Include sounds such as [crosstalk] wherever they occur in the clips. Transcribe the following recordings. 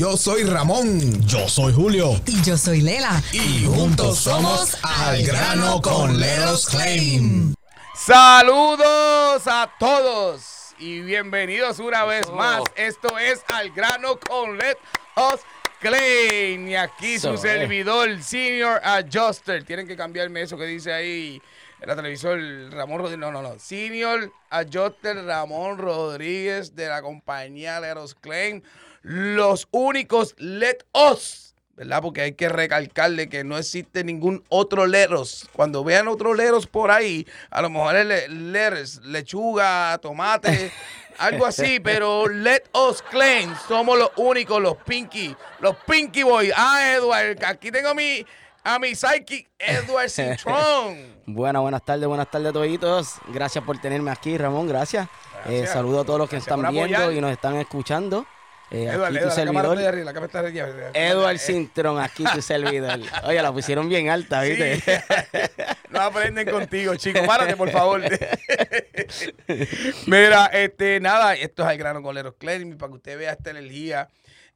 Yo soy Ramón. Yo soy Julio. Y yo soy Lela. Y juntos somos Al Grano con Leros Claim. Saludos a todos y bienvenidos una vez más. Esto es Al Grano con Let Us Claim. Y aquí su servidor, Senior Adjuster. Tienen que cambiarme eso que dice ahí en la televisor Ramón Rodríguez. No, no, no. Senior Adjuster Ramón Rodríguez de la compañía Let Us Claim. Los únicos Let Us. ¿Verdad? Porque hay que recalcarle que no existe ningún otro leros. Cuando vean otros leros por ahí, a lo mejor es le- leros, lechuga, tomate, [laughs] algo así, pero let us claim, somos los únicos, los Pinky, los Pinky Boys. Ah, Edward, aquí tengo a mi, a mi psychic, Edward Citron. [laughs] Buenas, buenas tardes, buenas tardes a todos. Gracias por tenerme aquí, Ramón, gracias. Eh, Gracias. saludo a todos los que Gracias están viendo y nos están escuchando. Eh, Edward, aquí tu servidor, arriba, la arriba. Sintron, aquí tu [laughs] servidor. Oye, la pusieron bien alta, ¿viste? Sí. [laughs] No aprenden contigo, chicos. Párate, por favor. [laughs] Mira, este, nada, esto es el grano con Leros para que usted vea esta energía,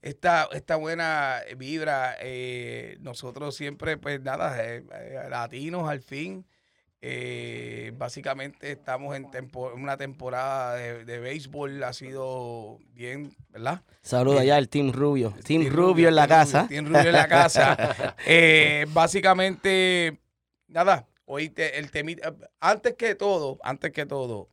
esta, esta buena vibra. eh, nosotros siempre, pues nada, eh, eh, latinos al fin. Eh, básicamente estamos en tempo- una temporada de, de béisbol, ha sido bien, ¿verdad? Saludo allá al Team Rubio. Team, Team Rubio, en la Team casa. Rubio, Team Rubio en la casa. [laughs] Eh, básicamente, nada, hoy te- el temita, antes que todo, antes que todo,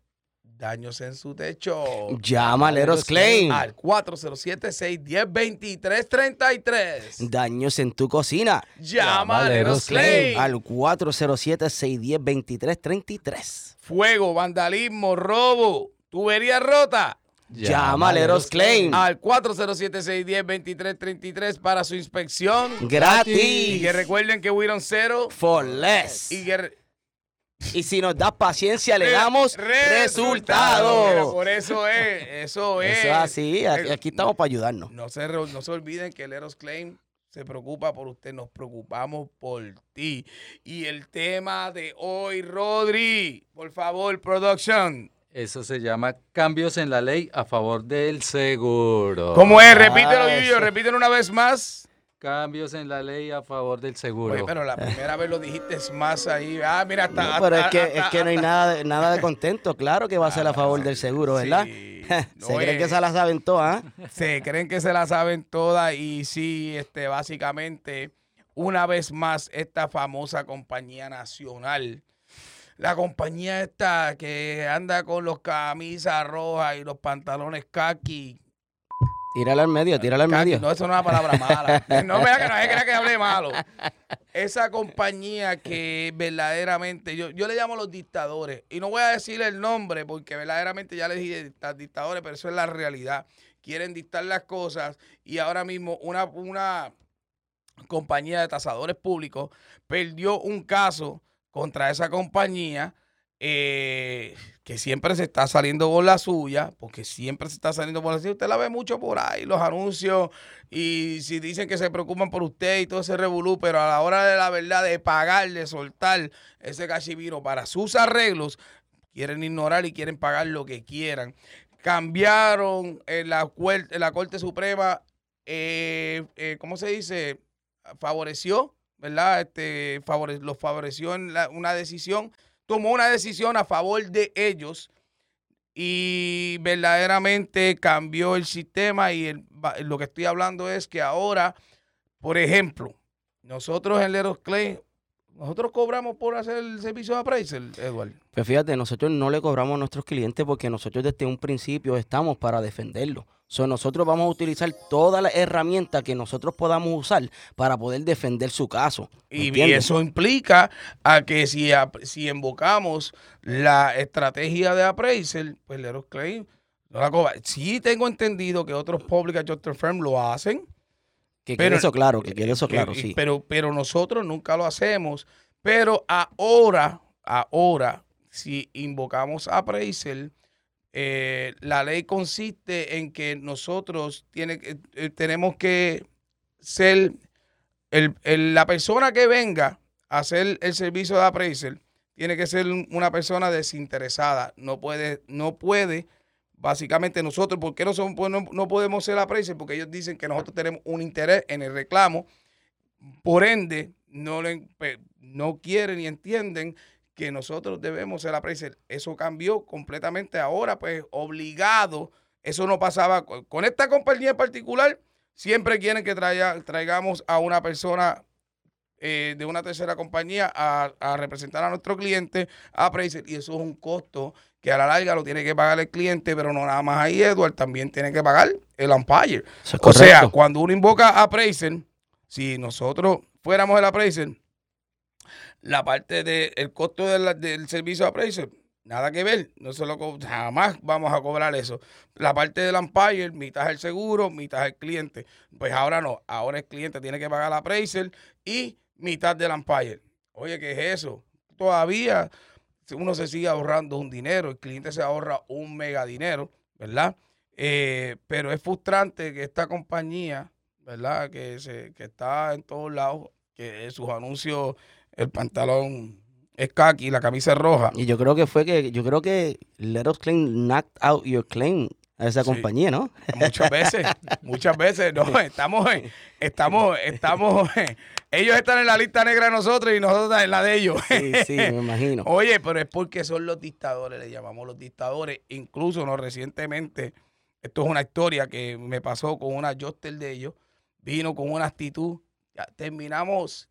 daños en su techo. Llama Leros Claim. Al 407-610-2333. Daños en tu cocina. Llama a Leros Claim. Al 407-610-2333. Fuego, vandalismo, robo, tubería rota. Llama a Leros Claim. Al 407-610-2333 para su inspección. Y Gratis. que recuerden que Wiron Cero For less. y que Y si nos das paciencia, le damos Mira, resultados. Por eso es, eso es. Eso es así, aquí, aquí estamos para ayudarnos. No se, no se olviden que el Eros Claim se preocupa por usted, nos preocupamos por ti. Y el tema de hoy, Rodri, por favor, production. Eso se llama cambios en la ley a favor del seguro. ¿Cómo es? Repítelo, Ah, Yuyo, repítelo una vez más. Cambios en la ley a favor del seguro. Oye, pero la primera vez lo dijiste más ahí. Ah, mira, hasta. No, pero es que, hasta- es que no hay nada de, nada de contento. Claro que va a ser a favor del seguro, ¿verdad? Sí, [laughs] Se creen que es- se la saben todas. ¿ah? se creen que se la saben todas y sí, este, básicamente, una vez más, esta famosa compañía nacional, la compañía esta que anda con los camisas rojas y los pantalones khaki. Tírala al medio, tírala al medio. no, eso no es una palabra mala. [laughs] No vea que no es que, hable malo. Esa compañía que verdaderamente, yo, yo le llamo los dictadores, y no voy a decir el nombre porque verdaderamente ya les dije dicta- dictadores, pero eso es la realidad. Quieren dictar las cosas y ahora mismo una, una compañía de tasadores públicos perdió un caso contra esa compañía eh, que siempre se está saliendo con la suya, porque siempre se está saliendo por la suya. Usted la ve mucho por ahí, los anuncios, y si dicen que se preocupan por usted y todo ese revolú, pero a la hora de la verdad de pagar, de soltar ese cachiviro para sus arreglos, quieren ignorar y quieren pagar lo que quieran. Cambiaron en la, en la Corte Suprema, eh, eh, ¿cómo se dice? Favoreció, ¿verdad? Este, favore- los favoreció en la- una decisión, tomó una decisión a favor de ellos y verdaderamente cambió el sistema y lo que estoy hablando es que ahora, por ejemplo, nosotros en Leros Clay, nosotros cobramos por hacer el servicio de appraisal, Edward. Pues fíjate, nosotros no le cobramos a nuestros clientes porque nosotros desde un principio estamos para defenderlo. So, nosotros vamos a utilizar todas las herramientas que nosotros podamos usar para poder defender su caso. Y, eso implica a que si, si invocamos la estrategia de appraisal, pues Leros Clay no la cobra. Sí tengo entendido que otros public adjuster firm lo hacen, que pero- quede eso claro, que quede eso claro, sí. Pero, pero nosotros nunca lo hacemos. Pero ahora, ahora, si invocamos a appraisal, eh, la ley consiste en que nosotros tiene, eh, tenemos que ser el- el- la persona que venga a hacer el servicio de appraisal tiene que ser un- una persona desinteresada. No puede, no puede básicamente nosotros, ¿por qué no, son, pues no, no podemos ser appraisal? Porque ellos dicen que nosotros tenemos un interés en el reclamo, por ende, no, le, no quieren ni entienden que nosotros debemos ser appraisal. Eso cambió completamente ahora, pues obligado. Eso no pasaba con, esta compañía en particular. Siempre quieren que traiga- traigamos a una persona eh, de una tercera compañía a, a representar a nuestro cliente a appraisal. Y eso es un costo que a la larga lo tiene que pagar el cliente, pero no nada más ahí, Edward, también tiene que pagar el umpire. Es O sea, cuando uno invoca a appraisal, si nosotros fuéramos el appraisal, la parte del costo de la- del servicio de appraisal, nada que ver. No se lo jamás vamos a cobrar eso. La parte del umpire, mitad el seguro, mitad el cliente. Pues ahora no, ahora el cliente tiene que pagar la appraisal y mitad del umpire. Oye, ¿qué es eso? Todavía uno se sigue ahorrando un dinero, el cliente se ahorra un mega dinero, ¿verdad? Eh, pero es frustrante que esta compañía, ¿verdad? Que, se, que está en todos lados, que sus anuncios, el pantalón es khaki, la camisa es roja. Y yo creo que fue que, yo creo que Let Us Claim knocked out your claim a esa Sí. compañía, ¿no? Muchas veces, [laughs] muchas veces, no, estamos, en- estamos, estamos, ellos están en la lista negra de nosotros y nosotros en la de ellos. Sí, sí, me imagino. [laughs] Oye, pero es porque son los dictadores, le llamamos los dictadores. Incluso no recientemente, esto es una historia que me pasó con una Joster de ellos, vino con una actitud. ya terminamos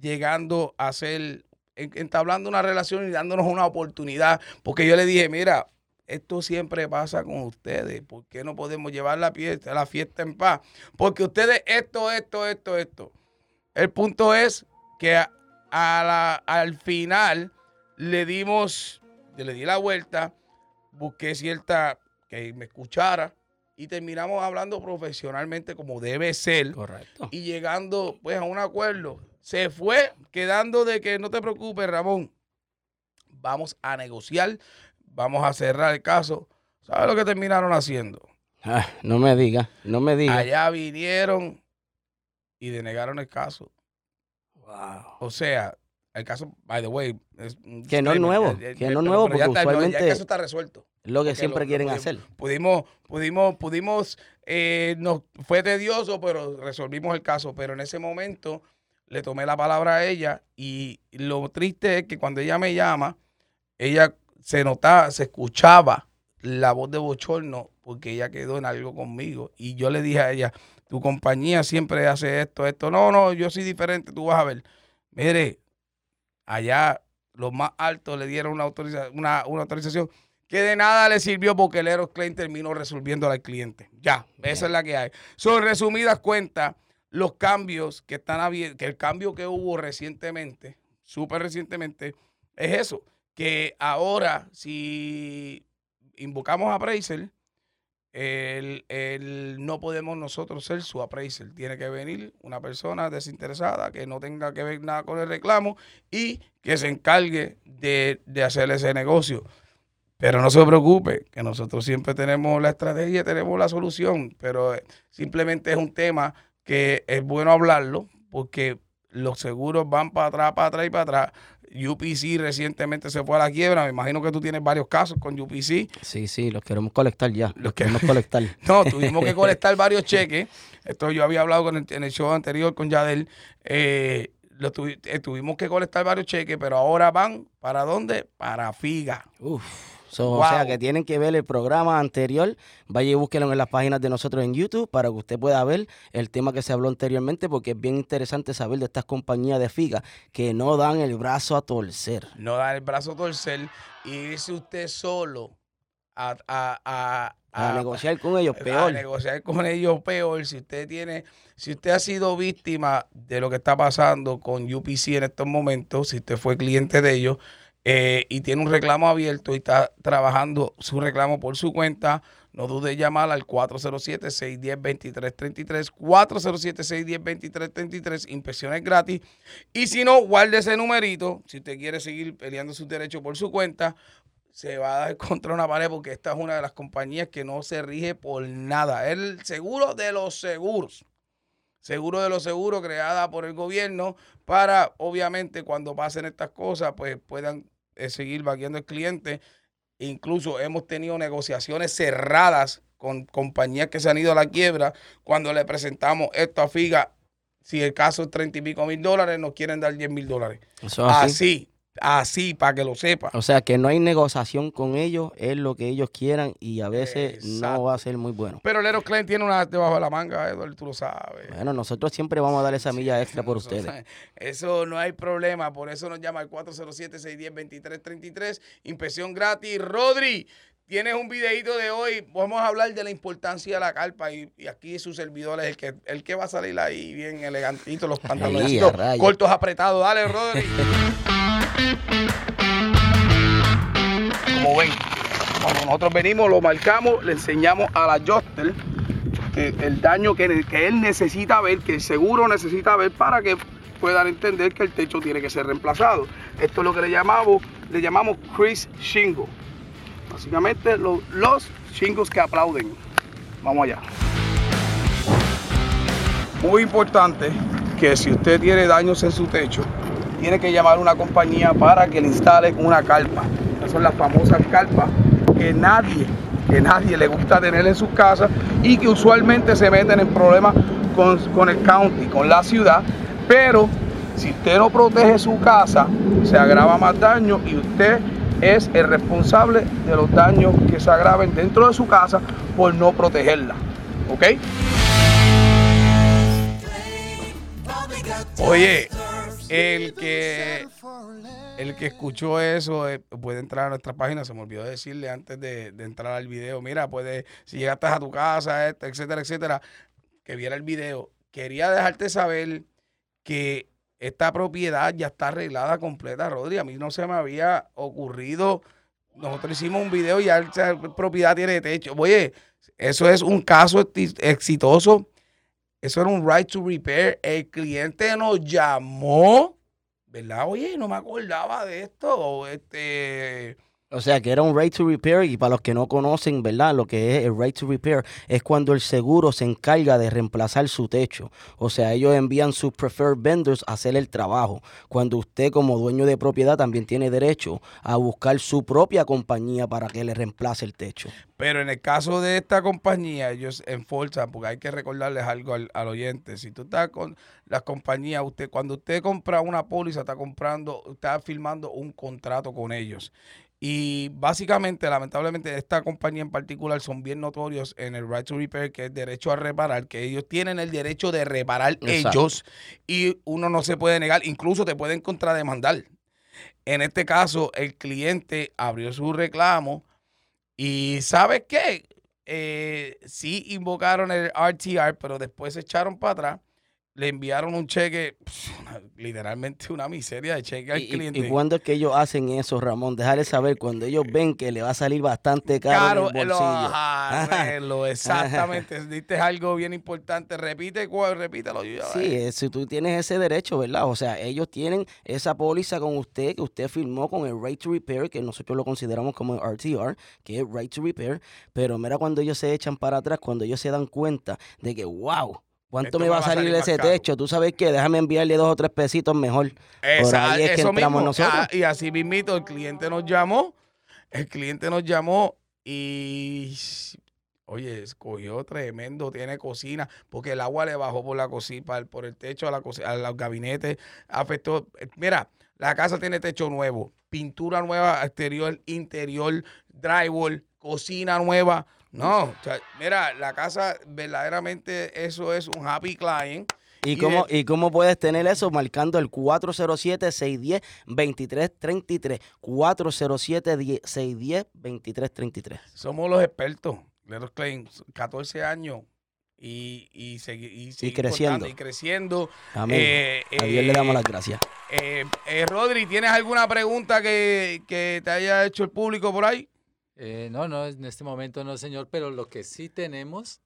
llegando a ser, en- entablando una relación y dándonos una oportunidad. Porque yo le dije, mira, esto siempre pasa con ustedes. ¿Por qué no podemos llevar la fiesta, la fiesta en paz? Porque ustedes, esto, esto, esto, esto. El punto es que a- a la- al final le dimos, yo le di la vuelta, busqué cierta, que me escuchara y terminamos hablando profesionalmente como debe ser Correcto. y llegando pues a un acuerdo. Se fue quedando de que no te preocupes, Ramón. Vamos a negociar, vamos a cerrar el caso. ¿Sabes lo que terminaron haciendo? Ah, no me diga, no me diga. Allá vinieron y denegaron el caso. O sea, el caso, by the way, es Que no es nuevo, que no es nuevo, ya porque está- ya el caso está resuelto. Lo que siempre lo quieren pudimos- hacer. Pudimos, pudimos, pudimos, eh, nos, fue tedioso, pero resolvimos el caso. Pero en ese momento le tomé la palabra a ella y lo triste es que cuando ella me llama, ella se notaba, se escuchaba la voz de bochorno porque ella quedó en algo conmigo. Y yo le dije a ella, tu compañía siempre hace esto, esto. No, no, yo soy diferente, tú vas a ver. Mire, allá los más altos le dieron una, autoriza- una, una autorización que de nada le sirvió porque el Eros Claim terminó resolviendo al cliente. Ya, esa es la que hay. Son resumidas cuentas, los cambios que están abiertos, que el cambio que hubo recientemente, súper recientemente, es eso, que ahora si invocamos a appraiser, el, el- no podemos nosotros ser su appraiser. Tiene que venir una persona desinteresada que no tenga que ver nada con el reclamo y que se encargue de, de hacer ese negocio. Pero no se preocupe, que nosotros siempre tenemos la estrategia, tenemos la solución, pero eh, simplemente es un tema que es bueno hablarlo porque los seguros van para atrás, para atrás y para atrás. UPC recientemente se fue a la quiebra. Me imagino que tú tienes varios casos con UPC. Sí, sí, los queremos colectar ya. Los Los que- queremos [laughs] colectar. No, tuvimos que colectar varios cheques. [laughs] Esto yo había hablado con el- en el show anterior con Yadel. Eh, lo tuvi- eh, tuvimos que colectar varios cheques, pero ahora van para dónde? Para Figa. Uf. So, O sea que tienen que ver el programa anterior. Vaya y búsquelo en las páginas de nosotros en YouTube para que usted pueda ver el tema que se habló anteriormente, porque es bien interesante saber de estas compañías de figa que no dan el brazo a torcer. No dar el brazo a torcer y irse usted solo a, a, a, A, negociar con ellos, a peor. negociar con ellos peor. Si usted tiene, si usted ha sido víctima de lo que está pasando con UPC en estos momentos, si usted fue cliente de ellos eh, y tiene un reclamo abierto y está trabajando su reclamo por su cuenta, no dude en llamar al 407-610-2333, 407-610-2333, inspecciones gratis. Y si no, guarde ese numerito, si usted quiere seguir peleando sus derechos por su cuenta, se va a dar [laughs] contra una pared porque esta es una de las compañías que no se rige por nada. Es el seguro de los seguros. Seguro de los seguros creada por el gobierno para, obviamente, cuando pasen estas cosas, pues puedan eh, seguir vaqueando el cliente. Incluso hemos tenido negociaciones cerradas con compañías que se han ido a la quiebra. Cuando le presentamos esto a FIGA, si el caso es 30 y pico mil dólares, nos quieren dar 10 mil dólares. Eso es así. Así, así, para que lo sepa. O sea que no hay negociación con ellos, es lo que ellos quieran y a veces no va a ser muy bueno. Pero Lero Klein tiene una debajo de la manga, Edward, tú lo sabes. Bueno, nosotros siempre vamos a dar esa milla extra por Eso, ustedes. Eso no hay problema, por eso nos llama al 407-610-2333, inspección gratis. Rodri, tienes un videito de hoy, vamos a hablar de la importancia de la carpa y, y aquí su servidor es el que, el que va a salir ahí bien elegantito, los [laughs] pantaloncitos rayos. cortos apretados. Dale, Rodri. [laughs] Como ven, cuando nosotros venimos, lo marcamos, le enseñamos a la Joster que el daño que, él necesita ver, que el seguro necesita ver para que puedan entender que el techo tiene que ser reemplazado. Esto es lo que le llamamos, le llamamos Chris Shingle. Básicamente lo- los shingles que aplauden. Vamos allá. Muy importante que si usted tiene daños en su techo, tiene que llamar a una compañía para que le instale una carpa. Esas son las famosas carpas que nadie, que nadie le gusta tener en sus casas y que usualmente se meten en problemas con, con el county, con la ciudad. Pero si usted no protege su casa, se agrava más daño y usted es el responsable de los daños que se agraven dentro de su casa por no protegerla. ¿Ok? Oye, el que el que escuchó eso eh, puede entrar a nuestra página. Se me olvidó decirle antes de, entrar al video. Mira, puede, si llegaste a tu casa, este, etcétera, etcétera, que viera el video. Quería dejarte saber que esta propiedad ya está arreglada completa, Rodri. A mí no se me había ocurrido. Nosotros hicimos un video y ya esa propiedad tiene techo. Oye, eso es un caso exi- exitoso. Eso era un right to repair. El cliente nos llamó, ¿verdad? Oye, no me acordaba de esto. Este, O sea, que era un right to repair y para los que no conocen, ¿verdad? Lo que es el right to repair es cuando el seguro se encarga de reemplazar su techo. O sea, ellos envían sus preferred vendors a hacer el trabajo. Cuando usted como dueño de propiedad también tiene derecho a buscar su propia compañía para que le reemplace el techo. Pero en el caso de esta compañía, ellos enforzan, porque hay que recordarles algo al, al oyente. Si tú estás con las compañías, usted, cuando usted compra una póliza, está comprando, está firmando un contrato con ellos. Y básicamente, lamentablemente, esta compañía en particular son bien notorios en el right to repair, que es derecho a reparar, que ellos tienen el derecho de reparar Exacto. ellos y uno no se puede negar, incluso te pueden contrademandar. En este caso, el cliente abrió su reclamo y ¿sabes qué? Eh, sí invocaron el RTR, pero después se echaron para atrás. Le enviaron un cheque, literalmente una miseria de cheque al ¿Y, y- cliente. y cuándo es que ellos hacen eso, Ramón? Déjale saber cuando ellos ven que le va a salir bastante caro, Caro, en el lo, bolsillo. ajá, [laughs] arreglo, exactamente. [laughs] Diste algo bien importante. Repite, repítelo. yo, Sí, eh. eh, si tú tienes ese derecho, ¿verdad? O sea, ellos tienen esa póliza con usted que usted firmó con el Right to Repair, que nosotros lo consideramos como el RTR, que es Right to Repair, pero mira cuando ellos se echan para atrás, cuando ellos se dan cuenta de que, wow, ¿cuánto me va a salir ese techo? Tú sabes qué, déjame enviarle dos o tres pesitos mejor. Esa- ahí es que entramos mismo. nosotros. Ah, y así mismito, el cliente nos llamó. El cliente nos llamó y. Oye, escogió tremendo, tiene cocina, porque el agua le bajó por la cocina, por el techo a, la coci- a los gabinetes, afectó. Mira, la casa tiene techo nuevo, pintura nueva, exterior, interior, drywall, cocina nueva. No, o sea, mira, la casa verdaderamente eso es un happy client. ¿Y Y cómo, ¿Y cómo puedes tener eso? Marcando el 407-610-2333. 407-610-2333. Somos los expertos. Let us claim 14 años y, y, y, seguir creciendo. Y creciendo. Amén. Eh, A Dios le damos eh, las gracias. Eh, eh, Rodri, ¿tienes alguna pregunta que, que te haya hecho el público por ahí? Eh, no, no, en este momento no, señor, pero lo que sí tenemos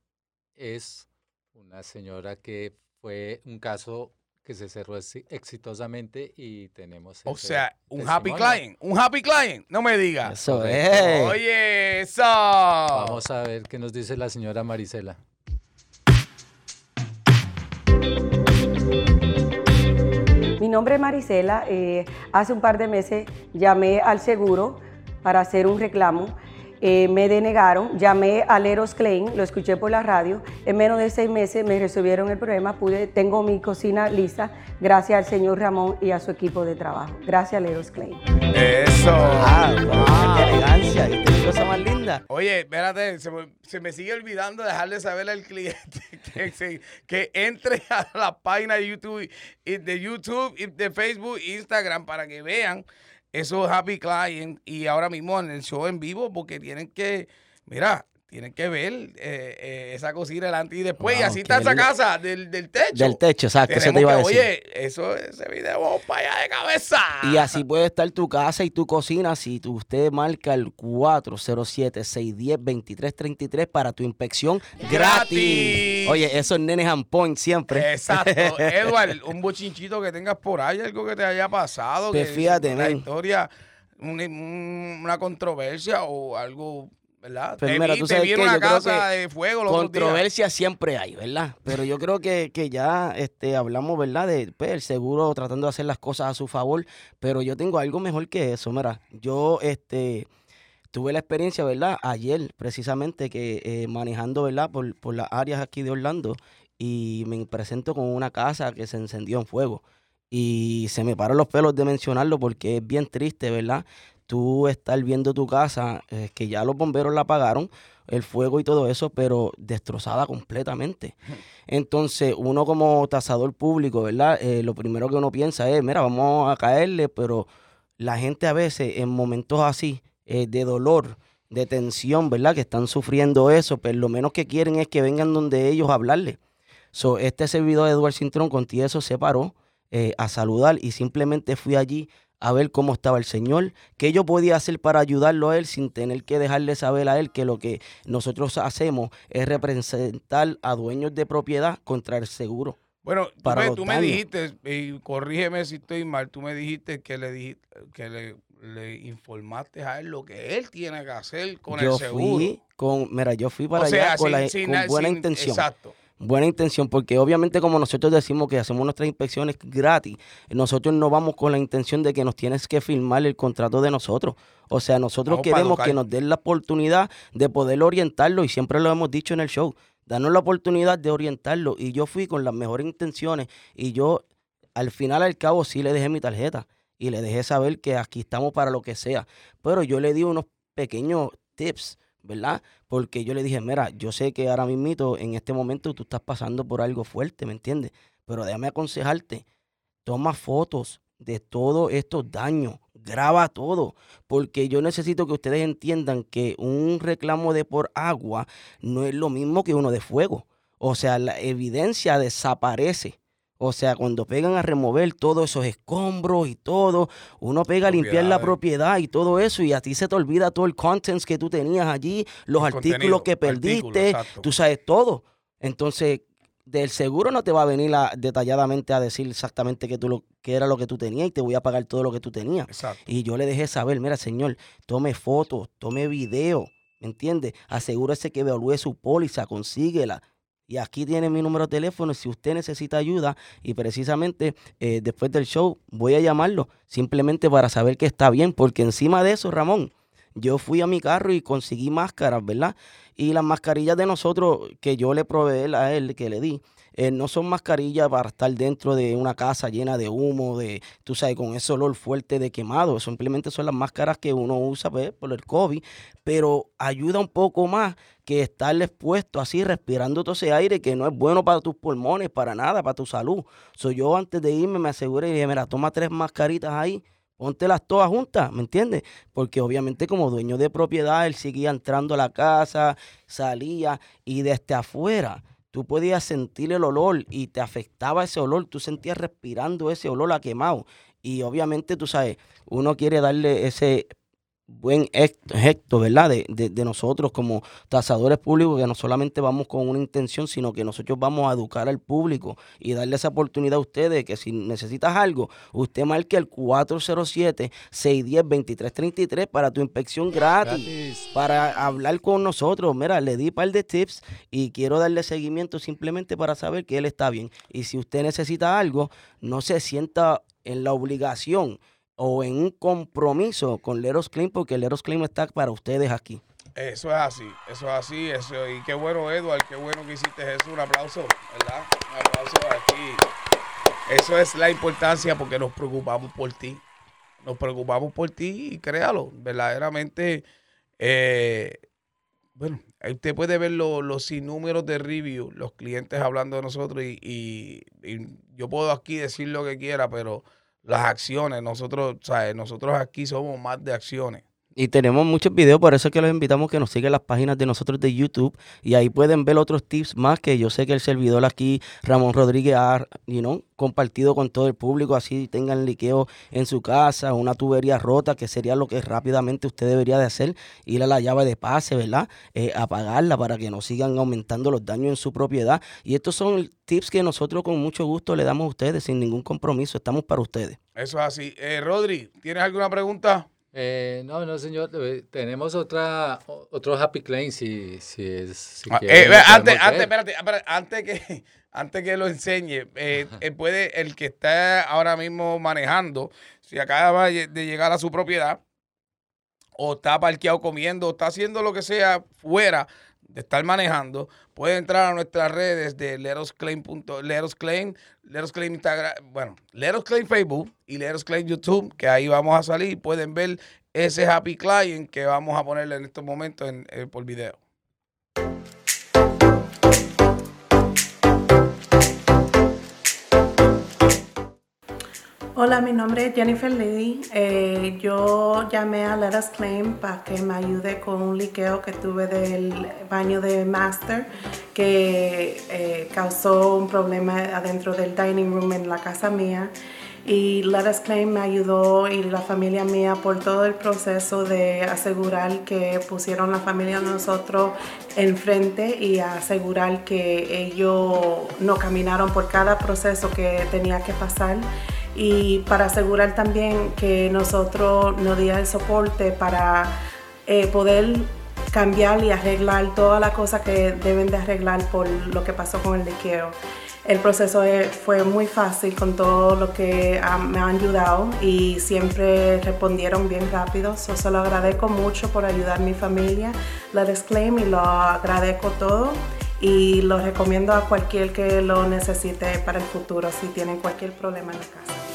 es una señora que fue un caso que se cerró exi- exitosamente y tenemos... O sea, un happy client. Un happy client. No me digas. Eso correcto. es. Oye, eso. Vamos a ver qué nos dice la señora Marisela. Mi nombre es Marisela. eh, hace un par de meses llamé al seguro para hacer un reclamo. Eh, me denegaron, llamé a Leros Klein, lo escuché por la radio, en menos de seis meses me resolvieron el problema, pude, tengo mi cocina lista gracias al señor Ramón y a su equipo de trabajo. Gracias Leros Klein. Eso. Ah, wow, qué elegancia. ¿Y qué cosa más linda? Oye, espérate, se me, se me sigue olvidando dejarle saber al cliente [laughs] que, se- que entre a la página de YouTube, de YouTube, de Facebook, Instagram para que vean esos happy clients y ahora mismo en el show en vivo porque tienen que, mira, tienen que ver eh, eh, esa cocina delante y después y así está esa casa del, del techo. Del techo, exacto, eso te iba a decir. Oye, eso, ese video vamos para allá de cabeza. Y así puede estar tu casa y tu cocina si tú- usted marca el 407-610-2333 para tu inspección gratis. Gratis. Oye, esos nenes on point siempre. Exacto. [laughs] Edward, un bochinchito que tengas por ahí, algo que te haya pasado. Pues que fíjate, una historia, un- un- una controversia o algo, ¿verdad? Pues mira, tú sabes que una yo creo que de fuego los otros días. Controversia siempre hay, ¿verdad? Pero yo creo que, que ya este, hablamos, ¿verdad? De pues, el seguro tratando de hacer las cosas a su favor, pero yo tengo algo mejor que eso. Mira, yo este, tuve la experiencia, ¿verdad? Ayer, precisamente, que eh, manejando, ¿verdad? Por, por las áreas aquí de Orlando y me presento con una casa que se encendió en fuego. Y se me paran los pelos de mencionarlo porque es bien triste, ¿verdad? Tú estar viendo tu casa, eh, que ya los bomberos la apagaron, el fuego y todo eso, pero destrozada completamente. Entonces, uno como tasador público, ¿verdad? Eh, lo primero que uno piensa es, mira, vamos a caerle, pero la gente a veces en momentos así, eh, de dolor, de tensión, ¿verdad? Que están sufriendo eso, pero lo menos que quieren es que vengan donde ellos a hablarle. So, este servidor de Edward Cintrón con eso se paró eh, a saludar y simplemente fui allí a ver cómo estaba el Señor, qué yo podía hacer para ayudarlo a él sin tener que dejarle saber a él que lo que nosotros hacemos es representar a dueños de propiedad contra el seguro. Bueno, tú, para me, tú me dijiste, y corrígeme si estoy mal, tú me dijiste que le dijiste, que le, le informaste a él lo que él tiene que hacer con yo el seguro. fui con, mira, yo fui para o sea, allá con, sin- la- sin con na- buena sin- intención. Exacto. Buena intención, porque obviamente como nosotros decimos que hacemos nuestras inspecciones gratis, nosotros no vamos con la intención de que nos tienes que firmar el contrato de nosotros. O sea, nosotros Vamos queremos que nos den la oportunidad de poder orientarlo y siempre lo hemos dicho en el show, darnos la oportunidad de orientarlo. Y yo fui con las mejores intenciones y yo al final al cabo sí le dejé mi tarjeta y le dejé saber que aquí estamos para lo que sea, pero yo le di unos pequeños tips, ¿verdad? Porque yo le dije, mira, yo sé que ahora mismito, en este momento, tú estás pasando por algo fuerte, ¿me entiendes? Pero déjame aconsejarte, toma fotos de todos estos daños, graba todo, porque yo necesito que ustedes entiendan que un reclamo de por agua no es lo mismo que uno de fuego. O sea, la evidencia desaparece. O sea, cuando pegan a remover todos esos escombros y todo, uno pega a limpiar la propiedad y todo eso, y a ti se te olvida todo el contents que tú tenías allí, los El artículos que perdiste, tú sabes todo. Entonces, del seguro no te va a venir a- detalladamente a decir exactamente qué, tú lo, qué era lo que tú tenías y te voy a pagar todo lo que tú tenías. Exacto. Y yo le dejé saber, mira, señor, tome fotos, tome video, ¿me entiende? Asegúrese que evalúe su póliza, consíguela. Y aquí tiene mi número de teléfono si usted necesita ayuda. Y precisamente eh, después del show voy a llamarlo simplemente para saber que está bien. Porque encima de eso, Ramón, yo fui a mi carro y conseguí máscaras, ¿verdad? Y las mascarillas de nosotros que yo le proveí a él, que le di, eh, no son mascarillas para estar dentro de una casa llena de humo, de, tú sabes, con ese olor fuerte de quemado. Simplemente son las máscaras que uno usa pues, por el COVID, pero ayuda un poco más que estar expuesto así, respirando todo ese aire que no es bueno para tus pulmones, para nada, para tu salud. So, yo antes de irme me aseguré y dije, mira, toma tres mascaritas ahí, póntelas todas juntas, ¿me entiendes? Porque obviamente como dueño de propiedad, él seguía entrando a la casa, salía y desde afuera tú podías sentir el olor y te afectaba ese olor, tú sentías respirando ese olor a quemado. Y obviamente, tú sabes, uno quiere darle ese buen gesto, ¿verdad? De, de- de nosotros como tasadores públicos, que no solamente vamos con una intención, sino que nosotros vamos a educar al público y darle esa oportunidad a ustedes que si necesitas algo, usted marque el 407-610-2333 para tu inspección gratis Gratis. para hablar con nosotros. Mira, le di un par de tips y quiero darle seguimiento simplemente para saber que él está bien. Y si usted necesita algo, no se sienta en la obligación o en un compromiso con Leros Clean, porque Leros Clean está para ustedes aquí. Eso es así, eso es así, eso, y qué bueno, Edward, qué bueno que hiciste eso, un aplauso, ¿verdad? Un aplauso aquí. Eso es la importancia porque nos preocupamos por ti, nos preocupamos por ti y créalo, verdaderamente, eh, bueno, usted puede ver los sinnúmeros de review, los clientes hablando de nosotros y, yo puedo aquí decir lo que quiera, pero las acciones, nosotros, ¿sabes? nosotros aquí somos más de acciones. Y tenemos muchos videos, por eso es que los invitamos que nos sigan las páginas de nosotros de YouTube y ahí pueden ver otros tips más que yo sé que el servidor aquí, Ramón Rodríguez, ha you compartido con todo el público, así tengan liqueo en su casa, una tubería rota, que sería lo que rápidamente usted debería de hacer, ir a la llave de pase, ¿verdad? Eh, apagarla para que no sigan aumentando los daños en su propiedad. Y estos son tips que nosotros con mucho gusto le damos a ustedes sin ningún compromiso, estamos para ustedes. Eso es así. Eh, Rodri, ¿tienes alguna pregunta? Eh, no, no, señor. Eh, tenemos otra, otro Happy Claim si, si es. Ah, eh, antes, antes, espérate, antes que, [laughs] antes que lo enseñe, eh, puede, el que está ahora mismo manejando, si acaba de llegar a su propiedad, o está parqueado comiendo, o está haciendo lo que sea fuera de estar manejando, puede entrar a nuestras redes de Lerosclaim, Lerosclaim, Lerosclaim Instagram, bueno, Lerosclaim Facebook y Lerosclaim YouTube, que ahí vamos a salir, pueden ver ese Happy Client que vamos a ponerle en estos momentos en, eh, por video. Hola, mi nombre es Jennifer Lee. Eh, yo llamé a Let Us Claim para que me ayude con un liqueo que tuve del baño de Master que eh, causó un problema adentro del dining room en la casa mía. Y Let Us Claim me ayudó y la familia mía por todo el proceso de asegurar que pusieron la familia de nosotros enfrente y asegurar que ellos no caminaron por cada proceso que tenía que pasar y para asegurar también que nosotros nos diera el soporte para eh, poder cambiar y arreglar todas las cosas que deben de arreglar por lo que pasó con el liqueo. El proceso fue muy fácil con todo lo que me han ayudado y siempre respondieron bien rápido. So, se lo agradezco mucho por ayudar a mi familia. Let us claim y lo agradezco todo y lo recomiendo a cualquier que lo necesite para el futuro si tienen cualquier problema en la casa.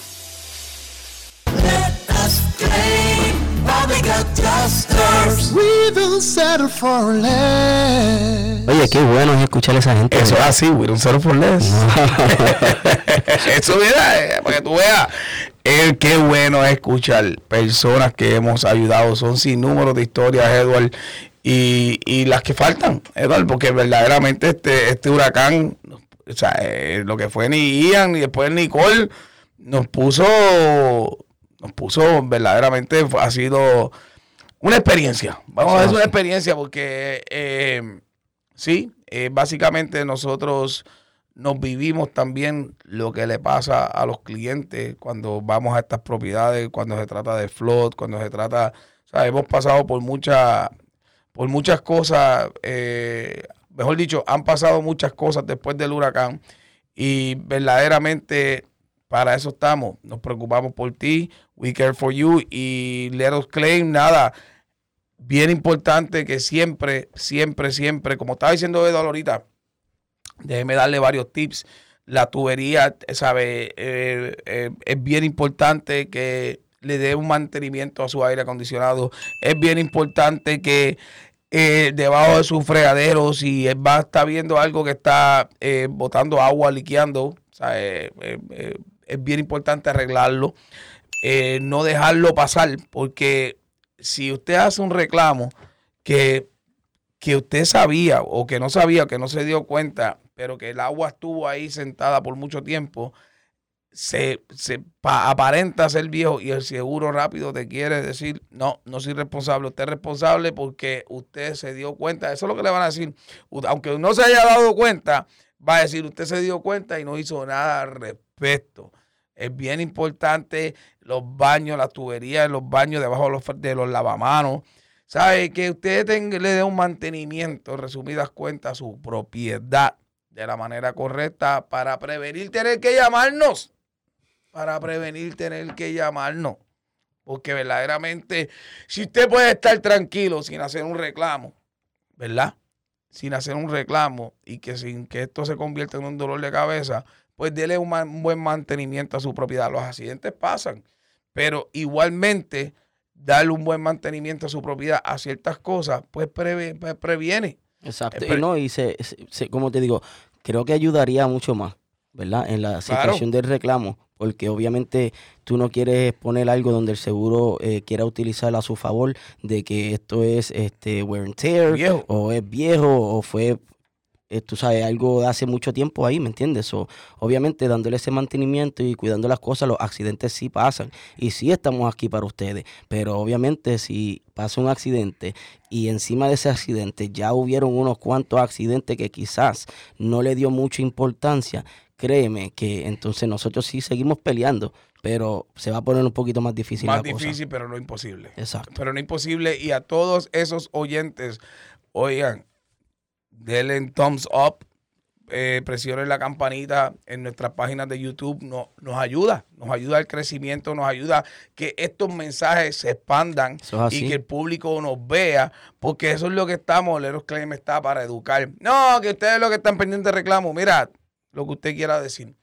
Oye, qué bueno es escuchar a esa gente. Eso es así, we don't settle for less. [laughs] Eso, mira, eh, para que tú veas. Eh, qué bueno es escuchar personas que hemos ayudado. Son sin número de historias, Edward. Y, y las que faltan, Edward, porque verdaderamente este, este huracán, o sea, eh, lo que fue ni Ian y después Nicole, nos puso nos puso verdaderamente, ha sido una experiencia. Vamos a ver una experiencia porque eh, sí, eh, básicamente nosotros nos vivimos también lo que le pasa a los clientes cuando vamos a estas propiedades, cuando se trata de flood, cuando se trata, o sea, hemos pasado por muchas, por muchas cosas, eh, mejor dicho, han pasado muchas cosas después del huracán y verdaderamente para eso estamos. Nos preocupamos por ti. We care for you. Y let us claim nada. Bien importante que siempre, siempre, siempre, como estaba diciendo Eduardo ahorita, déjeme darle varios tips. La tubería, sabe, eh, eh, es bien importante que le dé un mantenimiento a su aire acondicionado. Es bien importante que eh, debajo de su fregadero, si va a estar viendo algo que está botando agua, liqueando, o sea, es bien importante arreglarlo, eh, no dejarlo pasar, porque si usted hace un reclamo que, que usted sabía o que no sabía, que no se dio cuenta, pero que el agua estuvo ahí sentada por mucho tiempo, se, se aparenta ser viejo y el seguro rápido te quiere decir, no, no soy responsable, usted es responsable porque usted se dio cuenta, eso es lo que le van a decir, aunque no se haya dado cuenta, va a decir, usted se dio cuenta y no hizo nada al respecto. Es bien importante los baños, las tuberías los baños debajo de los, lavamanos. ¿Sabe? Que usted le dé un mantenimiento, resumidas cuentas, a su propiedad de la manera correcta para prevenir tener que llamarnos. Para prevenir tener que llamarnos. Porque verdaderamente, si usted puede estar tranquilo sin hacer un reclamo, ¿verdad? Sin hacer un reclamo y que sin que esto se convierta en un dolor de cabeza, pues dele un, un buen mantenimiento a su propiedad. Los accidentes pasan, pero igualmente darle un buen mantenimiento a su propiedad a ciertas cosas, pues, previene. Pues previene. Exacto. Eh, y no, y se, se- se- como te digo, creo que ayudaría mucho más, ¿verdad? En la Claro. situación del reclamo, porque obviamente tú no quieres poner algo donde el seguro eh, quiera utilizar a su favor de que esto es este wear and tear, Viejo. o es viejo, o fue, eh, tú sabes, algo de hace mucho tiempo ahí, ¿me entiendes? O, obviamente dándole ese mantenimiento y cuidando las cosas, los accidentes sí pasan. Y sí estamos aquí para ustedes, pero obviamente si pasa un accidente y encima de ese accidente ya hubieron unos cuantos accidentes que quizás no le dio mucha importancia, créeme que entonces nosotros sí seguimos peleando, pero se va a poner un poquito más difícil Más la cosa. difícil, pero no imposible. Exacto. Pero no imposible. Y a todos esos oyentes, oigan, denle un thumbs up, eh, presionen la campanita en nuestras páginas de YouTube. No, nos ayuda, nos ayuda al crecimiento, nos ayuda que estos mensajes se expandan es y que el público nos vea, porque eso es lo que estamos, Leros Claim está para educar. No, que ustedes lo que están pendientes de reclamo, mira, lo que usted quiera decir.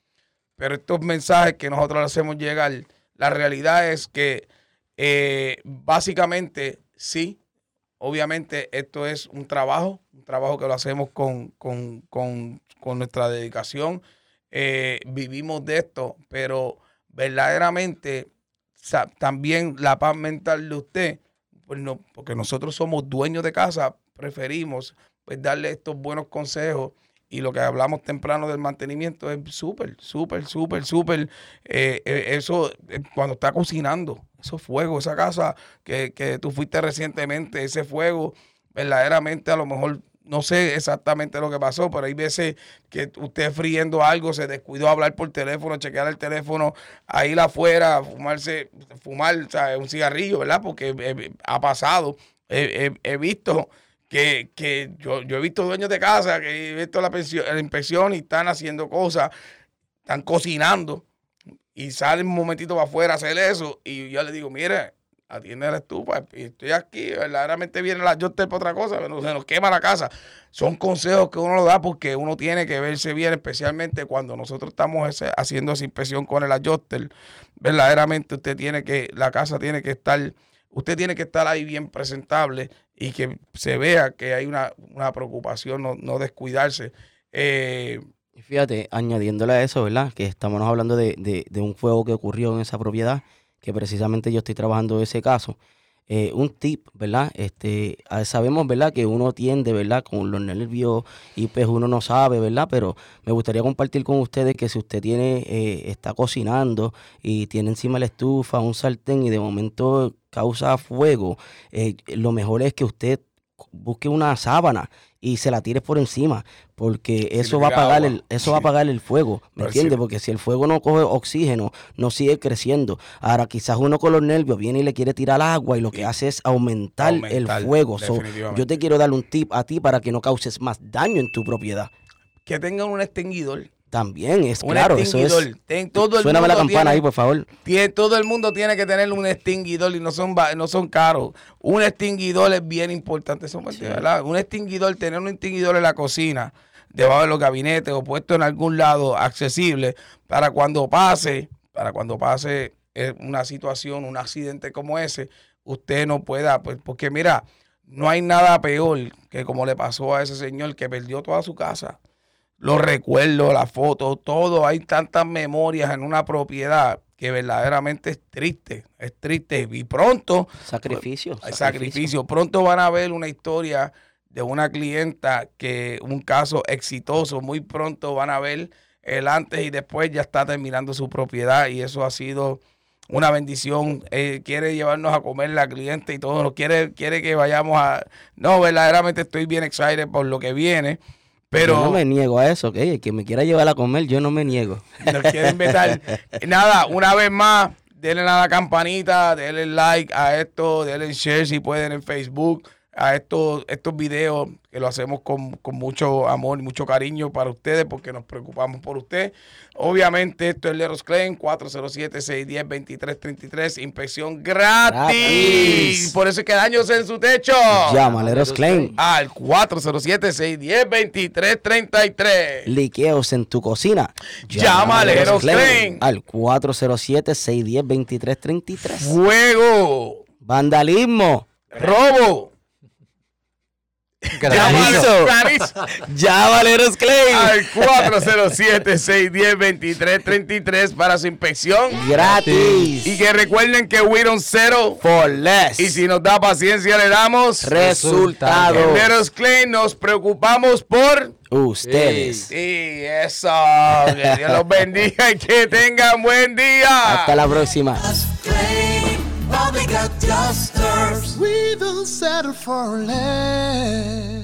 Pero estos mensajes que nosotros hacemos llegar, la realidad es que eh, básicamente sí, obviamente esto es un trabajo, un trabajo que lo hacemos con, con- con- con nuestra dedicación. Eh, vivimos de esto, pero verdaderamente también la paz mental de usted, pues porque nosotros somos dueños de casa, preferimos pues darle estos buenos consejos y lo que hablamos temprano del mantenimiento es súper, súper, súper, súper. eh, eh, eso, eh, cuando está cocinando, esos fuegos, esa casa que, que tú fuiste recientemente, ese fuego, verdaderamente a lo mejor, no sé exactamente lo que pasó, pero hay veces que usted friendo algo, se descuidó hablar por teléfono, chequear el teléfono, a ir afuera, fumarse, fumar un cigarrillo, ¿verdad? Porque eh, ha pasado. He- he- he visto que, que yo, yo he visto dueños de casa que he visto la, pensión, la inspección y están haciendo cosas, están cocinando y salen un momentito para afuera a hacer eso y yo le digo, mire, atiende la estufa estoy aquí, verdaderamente viene la Jotter para otra cosa, pero se nos quema la casa. Son consejos que uno lo da porque uno tiene que verse bien, especialmente cuando nosotros estamos haciendo esa inspección con el adjuster. Verdaderamente usted tiene que, la casa tiene que estar, usted tiene que estar ahí bien presentable y que se vea que hay una, una preocupación, no, no descuidarse. Eh, fíjate, añadiéndole a eso, ¿verdad? Que estamos hablando de, de- de un fuego que ocurrió en esa propiedad, que precisamente yo estoy trabajando ese caso. Eh, un tip, ¿verdad? Este, sabemos, ¿verdad? Que uno tiende, ¿verdad? Con los nervios y pues uno no sabe, ¿verdad? Pero me gustaría compartir con ustedes que si usted tiene, eh, está cocinando y tiene encima la estufa, un sartén y de momento causa fuego, eh, lo mejor es que usted busque una sábana y se la tire por encima, porque Si eso va a apagar agua. el, eso va a apagar el fuego, ¿me sí. entiendes? Porque si el fuego no coge oxígeno, no sigue creciendo. Ahora quizás uno con los nervios viene y le quiere tirar agua y lo que Y- hace es aumentar, Aumentar, el fuego. So, yo te quiero dar un tip a ti para que no causes más daño en tu propiedad. que tengan un extinguidor. También es Un claro, eso es. Ten- todo el Suéname la mundo campana tiene- ahí, por favor. Tie- todo el mundo tiene que tener un extinguidor y no son no son caros. Un extinguidor es bien importante, eso. Un extinguidor, tener un extinguidor en la cocina, debajo de los gabinetes o puesto en algún lado accesible para cuando pase, para cuando pase eh, una situación, un accidente como ese, usted no pueda, pues, porque mira, no hay nada peor que como le pasó a ese señor que perdió toda su casa los recuerdos, las fotos, todo, hay tantas memorias en una propiedad que verdaderamente es triste, es triste. Y pronto, Sacrificio. hay sacrificio, pronto van a ver una historia de una clienta que un caso exitoso, muy pronto van a ver el antes y después ya está terminando su propiedad y eso ha sido una bendición. Eh, quiere llevarnos a comer la cliente y todo, no quiere, quiere que vayamos a... No, verdaderamente estoy bien excited por lo que viene. Pero Yo no me niego a eso, ¿ok? El que me quiera llevar a comer, yo no me niego. [laughs] nos quieren invitar. Nada, una vez más, denle a la campanita, denle like a esto, denle share si pueden en Facebook. a estos, estos videos que lo hacemos con, con mucho amor y mucho cariño para ustedes porque nos preocupamos por usted. Obviamente esto es Leros Claim 407-610-2333, inspección gratis. Gratis. Por eso es que daños en su techo. Llama a Leros Claim. Al 407-610-2333. Liqueos en tu cocina. Llama Leros Claim. Al 407-610-2333. Fuego. Vandalismo. Robo. Granizo. Granizo. Llama a Leros Claim. al 407-610-2333 para su inspección. Gratis. Y que recuerden que we don't settle. For less. Y si nos da paciencia, le damos. Resultado. En Leros Claim nos preocupamos por. Ustedes. Sí, eso. Que Dios los bendiga y que tengan buen día. Hasta la próxima. Claim public adjusters. We don't settle for less.